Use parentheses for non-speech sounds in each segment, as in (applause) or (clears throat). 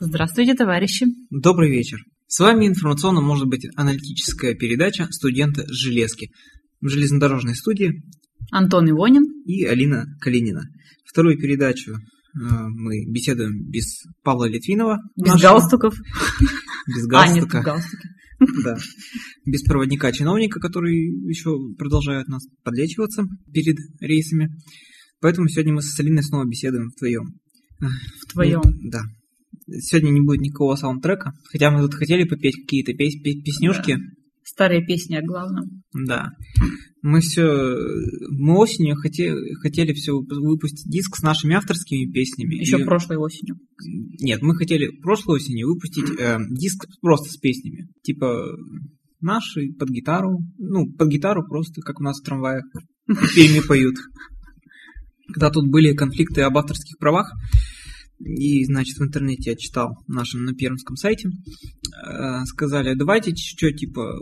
Здравствуйте, товарищи. Добрый вечер. С вами информационно может быть аналитическая передача «Студенты железки» в железнодорожной студии Антон Ивонин и Алина Калинина. Вторую передачу э, мы беседуем без Павла Литвинова. без нашего- галстуков. (laughs) Без А, нет, галстука. галстуки. (laughs) Да. Без проводника-чиновника, который еще продолжает нас подлечиваться перед рейсами. Поэтому сегодня мы с Алиной снова беседуем вдвоем. В твоем. Ну, Да. Сегодня не будет никакого саундтрека, хотя мы тут хотели попеть какие-то пес- пе- песнюшки. Старые песни о главном. Да. Мы все, мы осенью хотели, хотели все выпустить диск с нашими авторскими песнями. Еще И- прошлой осенью. Нет, мы хотели прошлой осенью выпустить э, диск просто с песнями. Типа наши под гитару. Ну, под гитару просто, как у нас в трамваях. Перми поют. Когда тут были конфликты об авторских правах, и, значит, в интернете я читал нашем на пермском сайте, э, сказали, давайте что, типа,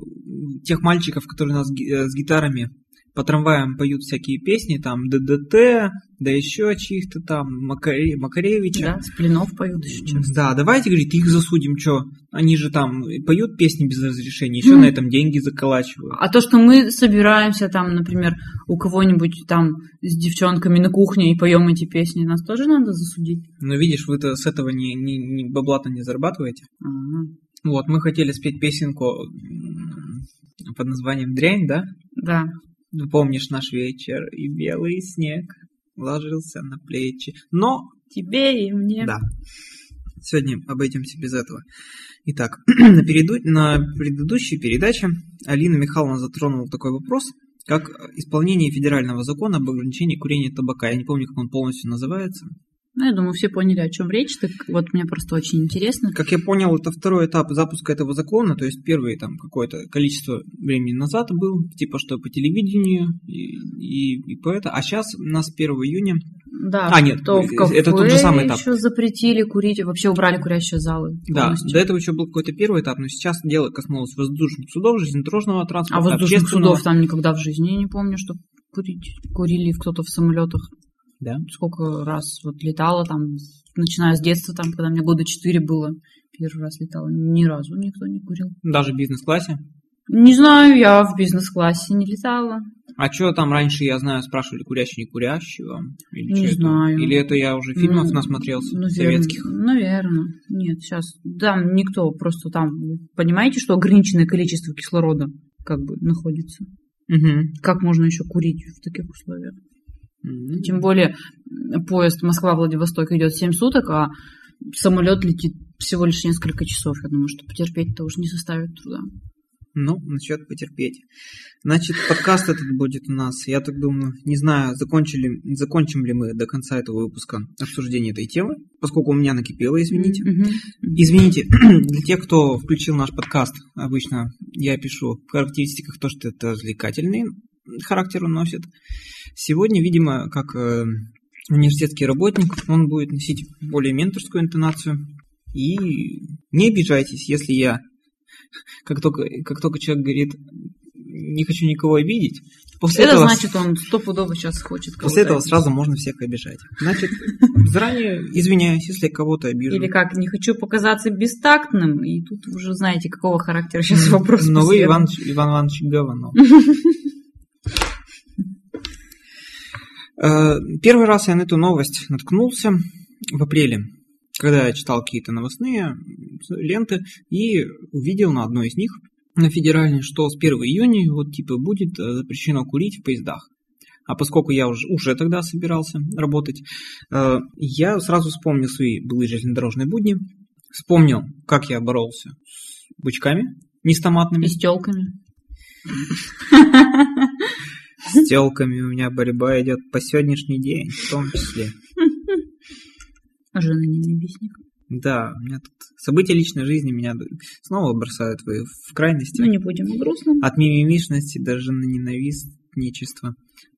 тех мальчиков, которые у нас ги- э, с гитарами по трамваям поют всякие песни, там, ДДТ, да еще чьих-то там, Макаре- Макаревича. Да, с пленов поют еще часто. Да, давайте, говорит, их засудим, что? Они же там поют песни без разрешения, еще Мгм. на этом деньги заколачивают. А то, что мы собираемся там, например, у кого-нибудь там с девчонками на кухне и поем эти песни, нас тоже надо засудить? Но видишь, вы-то с этого не, не, не- бабла-то не зарабатываете. Ага. Вот, мы хотели спеть песенку под названием «Дрянь», да? Да. Ну, Помнишь наш вечер, и белый снег ложился на плечи. Но, Тебе и мне. да, сегодня обойдемся без этого. Итак, (clears throat) на, переду- на предыдущей передаче Алина Михайловна затронула такой вопрос, как исполнение федерального закона об ограничении курения табака. Я не помню, как он полностью называется. Ну, я думаю, все поняли, о чем речь. Так вот, мне просто очень интересно. Как я понял, это второй этап запуска этого закона, то есть первый там какое-то количество времени назад был, типа что по телевидению и, и, и по это, а сейчас у нас 1 июня, Да, А, нет, то в кафе это тот же самый этап. еще запретили курить, вообще убрали курящие залы. да, полностью. до этого еще был какой-то первый этап, но сейчас дело коснулось воздушных судов, железнодорожного А транспорта, воздушных общественного. судов там никогда в жизни я не помню, что курить, курили кто-то в самолетах. Да. Сколько раз вот летала там, начиная с детства, там, когда мне года 4 было, первый раз летала. Ни разу никто не курил. Даже в бизнес-классе. Не знаю, я в бизнес-классе не летала. А что там раньше, я знаю, спрашивали, курящий, не курящий вам? Или Не чё это? знаю. Или это я уже фильмов Ну, насмотрелся, наверно- советских? Наверное. Нет, сейчас. Там никто, просто там, понимаете, что ограниченное количество кислорода как бы находится. Мгм. Как можно еще курить в таких условиях? М. Тем более поезд Москва-Владивосток идет 7 суток, а самолет летит всего лишь несколько часов. Я думаю, что потерпеть-то уж не составит труда. Ну, насчет потерпеть. Значит, подкаст этот будет у нас, я так думаю, не знаю, закончили, закончим ли мы до конца этого выпуска обсуждение этой темы, поскольку у меня накипело, извините. Извините, (clears throat) для тех, кто включил наш подкаст, обычно я пишу в характеристиках то, что это развлекательный характер он носит. Сегодня, видимо, как э, университетский работник, он будет носить более менторскую интонацию. И не обижайтесь, если я, как только, как только человек говорит, не хочу никого обидеть, после Это этого, значит, он стопудово сейчас хочет кого-то после этого обидеть. сразу можно всех обижать. Значит, заранее извиняюсь, если кого-то обижу. Или как, не хочу показаться бестактным, и тут уже знаете, какого характера сейчас вопрос. Но вы, последует. Иван, Иван Иванович, говно. (laughs) Э, Первый раз я на эту новость наткнулся в апреле, когда я читал какие-то новостные ленты и увидел на одной из них, на федеральной, что с 1 июня вот типа будет э, запрещено курить в поездах. А поскольку я уже, уже тогда собирался работать, э, я сразу вспомнил свои былые железнодорожные будни, вспомнил, как я боролся с бычками нестоматными. И с телками. (laughs) С телками у меня борьба идет по сегодняшний день, в том числе. Жена ненавистник. Да, у меня тут события личной жизни меня снова бросают в, в крайности. Ну, не будем о грустном. От мимимишности даже на ненавистничество.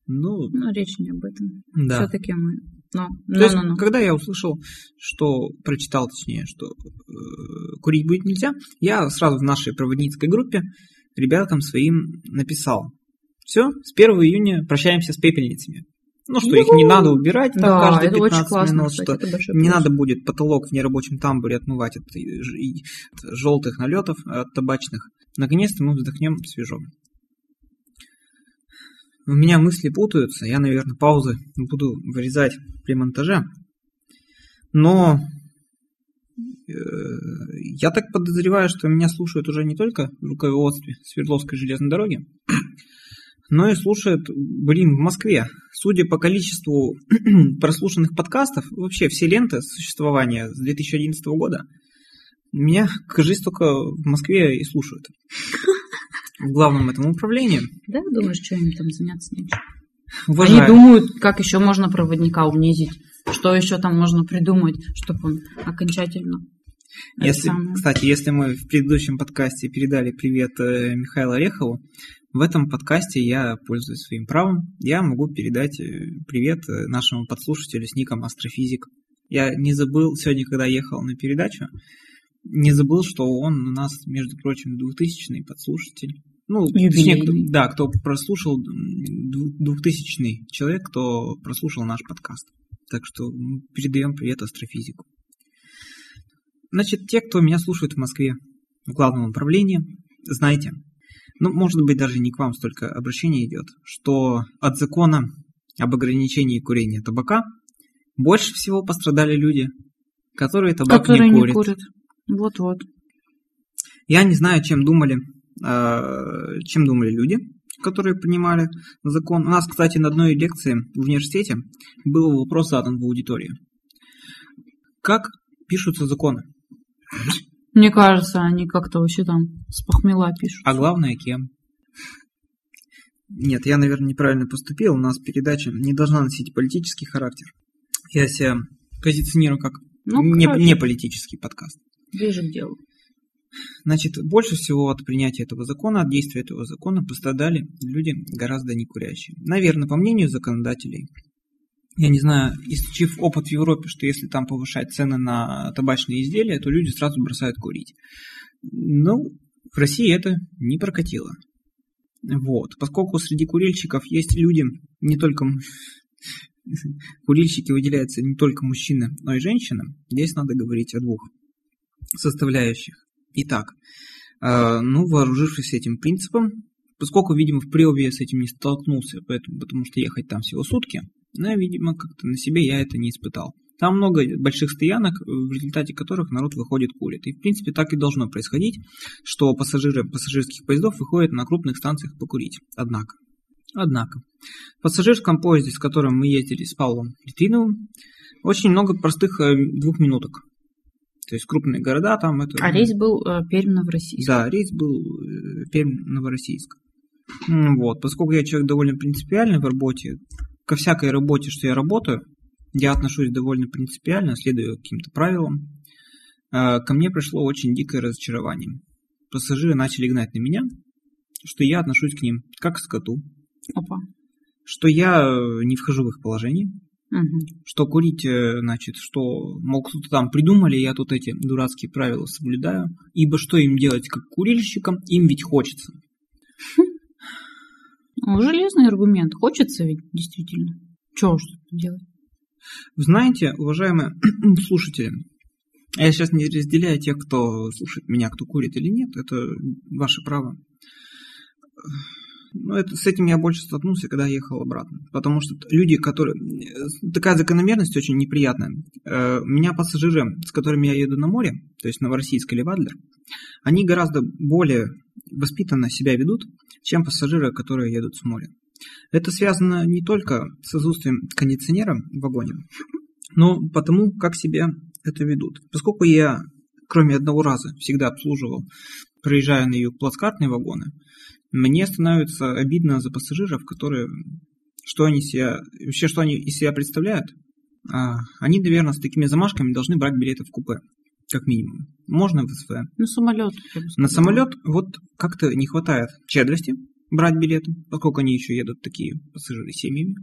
Ну, Но речь не об этом. да. Все-таки мы... Но, То но, есть, но, но. когда я услышал, что прочитал, точнее, что э, курить будет нельзя, я сразу в нашей проводницкой группе ребяткам своим написал. Все, с 1 июня прощаемся с пепельницами. Ну, что их не надо убирать там Да, каждые это 15 очень классно, минут, кстати, что не плюс. надо будет потолок в нерабочем тамбуре отмывать от, и- от желтых налетов, от табачных. Наконец-то мы вздохнем свежо. У меня мысли путаются, я, наверное, паузы буду вырезать при монтаже. Но э, я так подозреваю, что меня слушают уже не только в руководстве Свердловской железной дороги, но и слушают, блин, в Москве. Судя по количеству (clears throat) прослушанных подкастов, вообще все ленты существования с 2011 года, меня, кажется, только в Москве и слушают. В главном этом управлении. Да, думаешь, что им там заняться нечем? Уважаю. Они думают, как еще можно проводника унизить, что еще там можно придумать, чтобы он окончательно... Если, кстати, если мы в предыдущем подкасте передали привет э, Михаилу Орехову, в этом подкасте я пользуюсь своим правом. Я могу передать э, привет э, нашему подслушателю с ником Астрофизик. Я не забыл, сегодня, когда ехал на передачу, не забыл, что он у нас, между прочим, 2000-й подслушатель. Ну, точнее, кто- да, кто прослушал, м, дву- 2000-й человек, кто прослушал наш подкаст. Так что передаем привет астрофизику. Значит, те, кто меня слушает в Москве в главном управлении, знаете, ну, может быть, даже не к вам столько обращение идет, что от закона об ограничении курения табака больше всего пострадали люди, которые табак Которые не не курят. курят. Вот-вот. Я не знаю, чем думали, э, чем думали люди, которые принимали закон. У нас, кстати, на одной лекции в университете был вопрос задан в аудитории. Как пишутся законы? Мне кажется, они как-то вообще там с похмела пишут. А главное, кем? Нет, я, наверное, неправильно поступил. У нас передача не должна носить политический характер. Я себя позиционирую как Ну, не, не политический подкаст. Ближе к делу. Значит, больше всего от принятия этого закона, от действия этого закона пострадали люди гораздо не курящие. Наверное, по мнению законодателей, я не знаю, изучив опыт в Европе, что если там повышать цены на табачные изделия, то люди сразу бросают курить. Ну, в России это не прокатило. Вот. Поскольку среди курильщиков есть люди, не только (laughs) курильщики выделяются не только мужчины, но и женщины, здесь надо говорить о двух составляющих. Итак, э, ну, вооружившись этим принципом, поскольку, видимо, в Приобе я с этим не столкнулся, поэтому, потому что ехать там всего сутки, но, видимо, как-то на себе я это не испытал. Там много больших стоянок, в результате которых народ выходит курит. И, в принципе, так и должно происходить, что пассажиры пассажирских поездов выходят на крупных станциях покурить. Однако, однако, в пассажирском поезде, с которым мы ездили с Павлом Литвиновым, очень много простых э, двухминуток. То есть крупные города там это... А рейс был э, Пермь-Новороссийск. Да, рейс был э, Пермь-Новороссийск. Вот, поскольку я человек довольно принципиальный в работе, ко всякой работе, что я работаю, я отношусь довольно принципиально, следую каким-то правилам. Э, Ко мне пришло очень дикое разочарование. Пассажиры начали гнать на меня, что я отношусь к ним как к скоту, Опа. что я э, не вхожу в их положение, Мгм. что курить, э, значит, что, мол, кто-то там придумали, я тут эти дурацкие правила соблюдаю, ибо что им делать как курильщикам, им ведь хочется. (laughs) Ну, железный аргумент. Хочется ведь, действительно. Чего уж делать? Вы знаете, уважаемые (clears throat) слушатели, я сейчас не разделяю тех, кто слушает меня, кто курит или нет, это ваше право. Но это, с этим я больше столкнулся, когда ехал обратно. Потому что люди, которые... Такая закономерность очень неприятная. Э, У меня пассажиры, с которыми я еду на море, то есть Новороссийск или Вадлер, они гораздо более воспитанно себя ведут, чем пассажиры, которые едут с моря. Это связано не только с отсутствием кондиционера в вагоне, но потому, как себя это ведут. Поскольку я, кроме одного раза, всегда обслуживал, проезжая на юг плацкартные вагоны, мне становится обидно за пассажиров, которые, что они себя, вообще, что они из себя представляют. А, они, наверное, с такими замашками должны брать билеты в купе, как минимум. Можно в СВ. Ну, самолет. На самолет вот как-то не хватает щедрости брать билеты, поскольку они еще едут такие пассажиры семьями.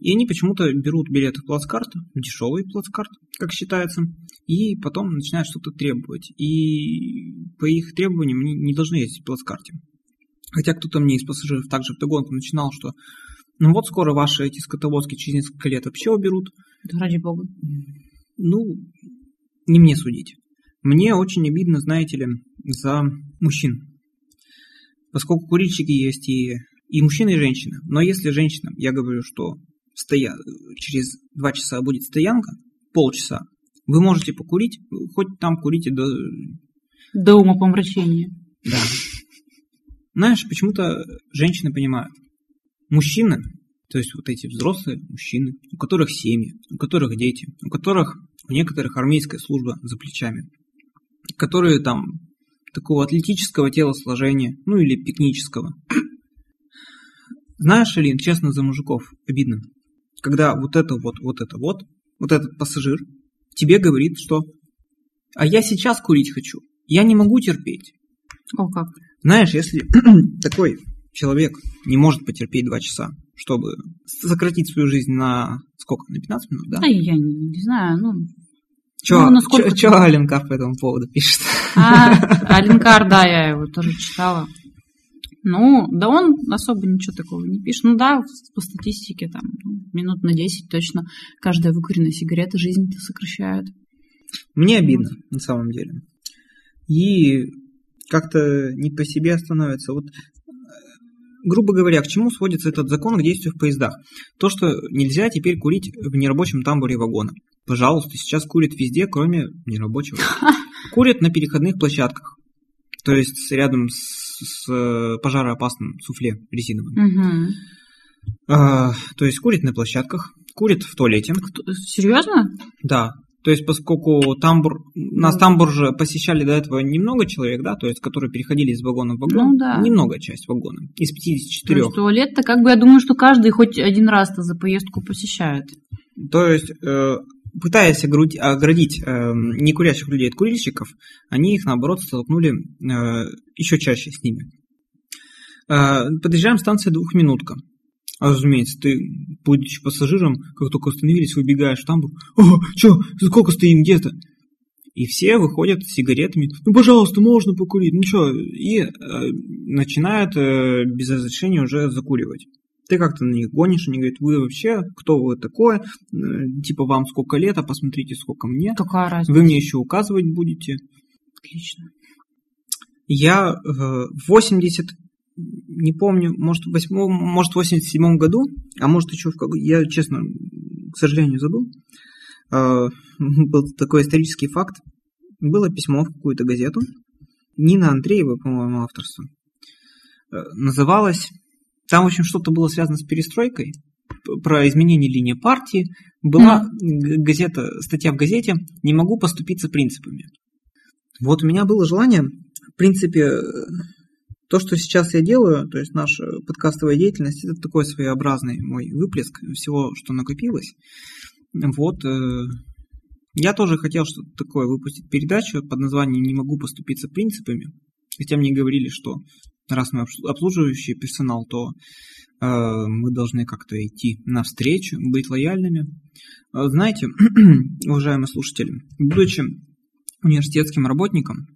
И они почему-то берут билеты в плацкарт, дешевый плацкарт, как считается, и потом начинают что-то требовать. И по их требованиям не должны ездить в плацкарте. Хотя кто-то мне из пассажиров также в догонку начинал, что Ну вот скоро ваши эти скотоводки через несколько лет вообще уберут. Да ради бога. Ну, не мне судить. Мне очень обидно, знаете ли, за мужчин. Поскольку курильщики есть и, и мужчины, и женщины. Но если женщина, я говорю, что стоя, через два часа будет стоянка, полчаса, вы можете покурить, хоть там курите до... До умопомрачения. Да. Знаешь, почему-то женщины понимают. Мужчины, то есть вот эти взрослые мужчины, у которых семьи, у которых дети, у которых у некоторых армейская служба за плечами, которые там такого атлетического телосложения, ну или пикнического. Знаешь, Алин, честно, за мужиков обидно. Когда вот это вот, вот это вот, вот этот пассажир тебе говорит, что «а я сейчас курить хочу, я не могу терпеть». О, как? Знаешь, если (clears throat) такой человек не может потерпеть два часа, чтобы сократить свою жизнь на сколько? На 15 минут, да? Да, я не, знаю, ну... Че ну, насколько... чё, чё Аленкар по этому поводу пишет? А, (laughs) Аленкар, да, я его тоже читала. Ну, да он особо ничего такого не пишет. Ну да, по статистике там ну, минут на 10 точно каждая выкуренная сигарета жизнь-то сокращает. Мне обидно, на самом деле. И как-то не по себе становится. Вот грубо говоря, к чему сводится этот закон к действию в поездах? То, что нельзя теперь курить в нерабочем тамбуре вагона. Пожалуйста, сейчас курят везде, кроме нерабочего. (laughs) Курят на переходных площадках. То есть рядом с, с пожароопасным суфле резиновым. Угу. А, то есть курят на площадках, курят в туалете. Кто, серьезно? Да. То есть, поскольку тамбур, нас тамбур же посещали до этого немного человек, да, то есть, которые переходили из вагона в вагон, ну, да. немного часть вагона, из 54. То есть, туалет-то, как бы, я думаю, что каждый хоть один раз-то за поездку посещает. То есть, э, пытаясь оградить, оградить э, некурящих людей от курильщиков, они их, наоборот, столкнули э, еще чаще с ними. Э, подъезжаем станция двухминутка. А разумеется, ты, будучи пассажиром, как только остановились, выбегаешь в тамбур. О, что, сколько стоим где-то? И все выходят с сигаретами. Ну, пожалуйста, можно покурить. Ну что? И э, начинают э, без разрешения уже закуривать. Ты как-то на них гонишь, они говорят, вы вообще, кто вы такое? Э, типа, вам сколько лет, а посмотрите, сколько мне. Какая разница? Вы мне еще указывать будете. Отлично. Я э, 80 не помню, может, в 8, может, в 87 году, а может, еще в какой я, честно, к сожалению, забыл. А, (laughs) был такой исторический факт. Было письмо в какую-то газету. Нина Андреева, по-моему, авторство. Э, называлось... Там, в общем, что-то было связано с перестройкой, про изменение линии партии. Была mm. газета, статья в газете «Не могу поступиться принципами». Вот у меня было желание, в принципе, то, что сейчас я делаю, то есть наша подкастовая деятельность, это такой своеобразный мой выплеск всего, что накопилось. Вот. Э, я тоже хотел что-то такое выпустить передачу под названием «Не могу поступиться принципами». Хотя мне говорили, что раз мы обслуживающий персонал, то э, мы должны как-то идти навстречу, быть лояльными. Э, знаете, (clears throat) уважаемые слушатели, будучи университетским работником,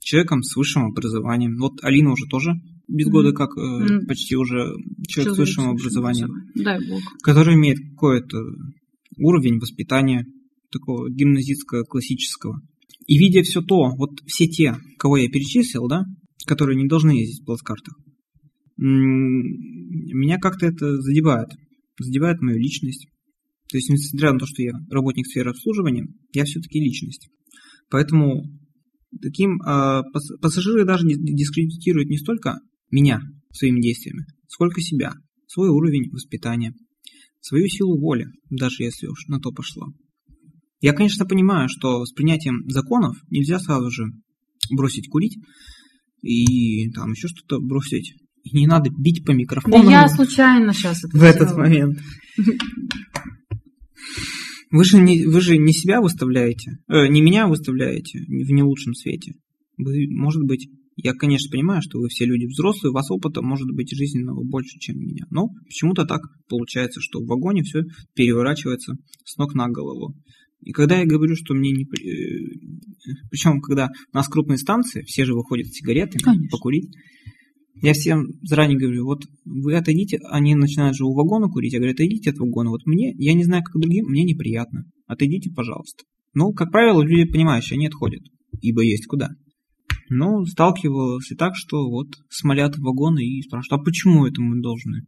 человеком с высшим образованием. Вот Алина уже тоже без года как mm. почти уже человек Все с высшим образованием. Дай бог. Который имеет какой-то уровень воспитания такого гимназистского, классического. И видя все то, вот все те, кого я перечислил, да, которые не должны ездить в плацкартах, меня как-то это задевает. Задевает мою личность. То есть, несмотря на то, что я работник сферы обслуживания, я все-таки личность. Поэтому таким э, пассажиры даже дискредитируют не столько меня своими действиями, сколько себя, свой уровень воспитания, свою силу воли, даже если уж на то пошло. Я, конечно, понимаю, что с принятием законов нельзя сразу же бросить курить и там еще что-то бросить. И не надо бить по микрофону. Да я случайно сейчас это В этот момент. Вы же не, вы же не себя выставляете, э, не меня выставляете в не лучшем свете. Вы, может быть, я, конечно, понимаю, что вы все люди взрослые, у вас опыта может быть жизненного больше, чем у меня. Но почему-то так получается, что в вагоне все переворачивается с ног на голову. И когда я говорю, что мне не... Причем, когда у нас крупные станции, все же выходят с сигаретами, Конечно. покурить. Я всем заранее говорю, вот вы отойдите, они начинают же у вагона курить, я говорю, отойдите от вагона. Вот мне, я не знаю, как другим, мне неприятно. Отойдите, пожалуйста. Ну, как правило, люди понимающие, они отходят, ибо есть куда. Ну, сталкивалась и так, что вот смолят вагоны и спрашивают, а почему это мы должны?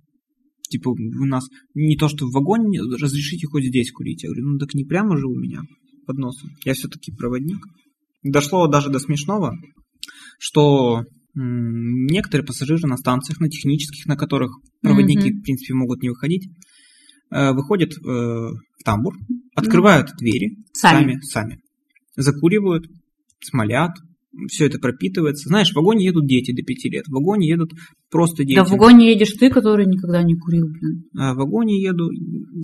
Типа, у нас не то, что в вагоне, разрешите хоть здесь курить. Я говорю, ну так не прямо же у меня под носом. Я все-таки проводник. Дошло даже до смешного, что некоторые пассажиры на станциях, на технических, на которых проводники, mm-hmm. в принципе, могут не выходить, э, выходят э, в тамбур, открывают mm-hmm. двери сами. сами, сами, закуривают, смолят, все это пропитывается. Знаешь, в вагоне едут дети до пяти лет, в вагоне едут просто дети. Да в вагоне едешь ты, который никогда не курил, блин. А в вагоне еду...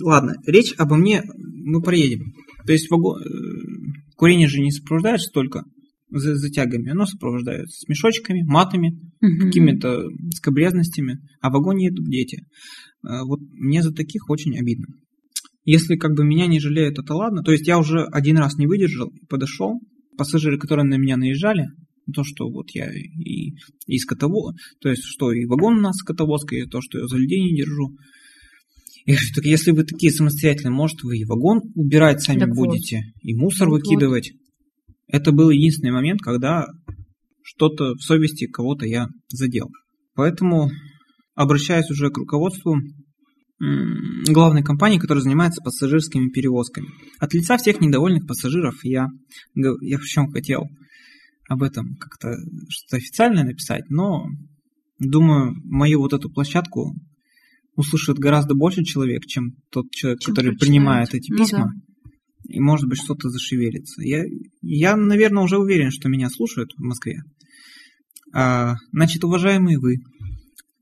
Ладно, речь обо мне, мы проедем. То есть вагон... Э, курение же не сопровождается только за затягами, оно сопровождается с мешочками, матами, угу. какими-то скобрезностями, а в вагоне едут дети. А вот мне за таких очень обидно. Если как бы меня не жалеют, это ладно. То есть я уже один раз не выдержал, подошел, пассажиры, которые на меня наезжали, то, что вот я и, и скотовоз, то есть, что и вагон у нас скотовозка, и то, что я за людей не держу. Я говорю, так если вы такие самостоятельные, может, вы и вагон убирать сами так будете, вот. и мусор вот выкидывать. Вот. Это был единственный момент, когда что-то в совести кого-то я задел. Поэтому обращаюсь уже к руководству главной компании, которая занимается пассажирскими перевозками. От лица всех недовольных пассажиров я, я причем хотел об этом как-то что-то официальное написать, но думаю, мою вот эту площадку услышит гораздо больше человек, чем тот человек, чем который принимает эти письма. Ну, да. И может быть что-то зашевелится. Я, я, наверное, уже уверен, что меня слушают в Москве. А, значит, уважаемые вы,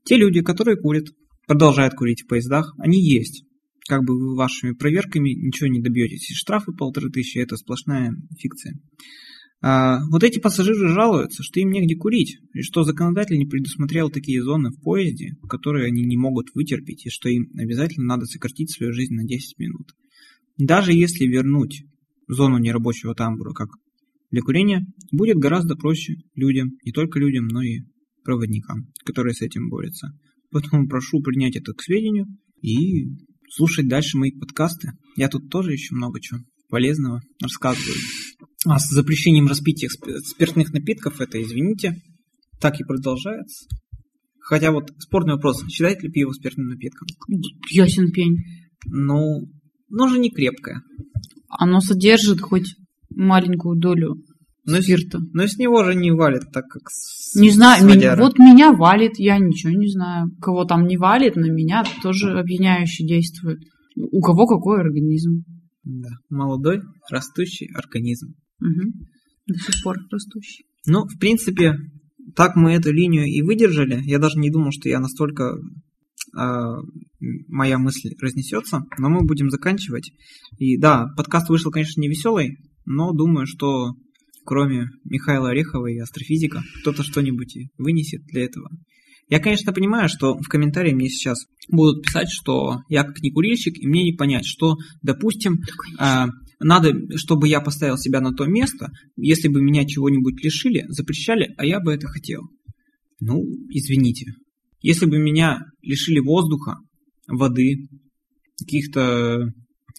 те люди, которые курят, продолжают курить в поездах, они есть. Как бы вы вашими проверками ничего не добьетесь. И штрафы полторы тысячи – это сплошная фикция. А, вот эти пассажиры жалуются, что им негде курить, и что законодатель не предусмотрел такие зоны в поезде, которые они не могут вытерпеть, и что им обязательно надо сократить свою жизнь на 10 минут. Даже если вернуть зону нерабочего тамбура как для курения, будет гораздо проще людям, не только людям, но и проводникам, которые с этим борются. Поэтому прошу принять это к сведению и слушать дальше мои подкасты. Я тут тоже еще много чего полезного рассказываю. А с запрещением распития спиртных напитков это, извините, так и продолжается. Хотя вот спорный вопрос, считает ли пиво спиртным напитком? Ясен пень. Ну, но же не крепкое. Оно содержит хоть маленькую долю но спирта. С, но с него же не валит, так как с, Не знаю, меня, вот меня валит, я ничего не знаю. Кого там не валит, на меня тоже опьяняюще действует. У кого какой организм. Да, молодой, растущий организм. Угу. До сих пор растущий. Ну, в принципе, так мы эту линию и выдержали. Я даже не думал, что я настолько э, моя мысль разнесется, но мы будем заканчивать. И да, подкаст вышел, конечно, не веселый, но думаю, что кроме Михаила Орехова и астрофизика, кто-то что-нибудь вынесет для этого. Я, конечно, понимаю, что в комментарии мне сейчас будут писать, что я как не курильщик, и мне не понять, что, допустим, э, надо, чтобы я поставил себя на то место, если бы меня чего-нибудь лишили, запрещали, а я бы это хотел. Ну, извините. Если бы меня лишили воздуха, воды, каких-то...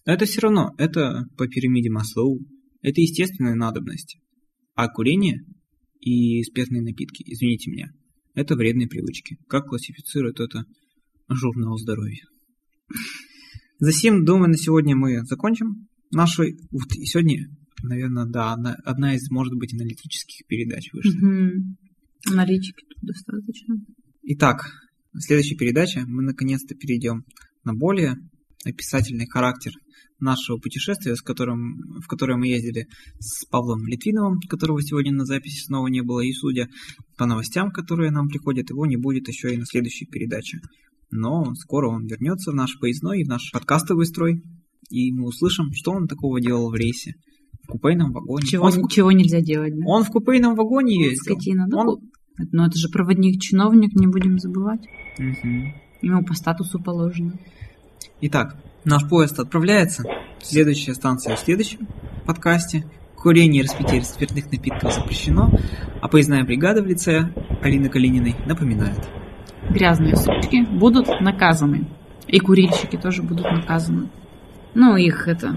Это все равно, это по пирамиде Маслоу, это естественная надобность. А курение и спиртные напитки, извините меня, это вредные привычки. Как классифицирует это журнал здоровья? Затем, думаю, на сегодня мы закончим нашу... Вот и сегодня, наверное, да, одна, одна из, может быть, аналитических передач вышла. Угу. Аналитики тут достаточно. Итак, следующая передача мы наконец-то перейдем на более описательный характер нашего путешествия, с которым, в которое мы ездили с Павлом Литвиновым, которого сегодня на записи снова не было, и судя по новостям, которые нам приходят, его не будет еще и на следующей передаче. Но скоро он вернется в наш поездной и в наш подкастовый строй, и мы услышим, что он такого делал в рейсе. В купейном вагоне. Чего, он чего нельзя делать, да? Он в купейном вагоне ездил. Скотина. Ну, он... Но это же проводник-чиновник, не будем забывать. Угу. Ему по статусу положено. Итак, наш поезд отправляется. Следующая станция в следующем подкасте. Курение и распитие спиртных напитков запрещено, а поездная бригада в лице Алины Калининой напоминает. Грязные сучки будут наказаны. И курильщики тоже будут наказаны. Ну, их это...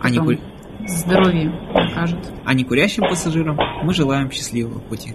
А не потом ку- Здоровье покажет. А не курящим пассажирам мы желаем счастливого пути.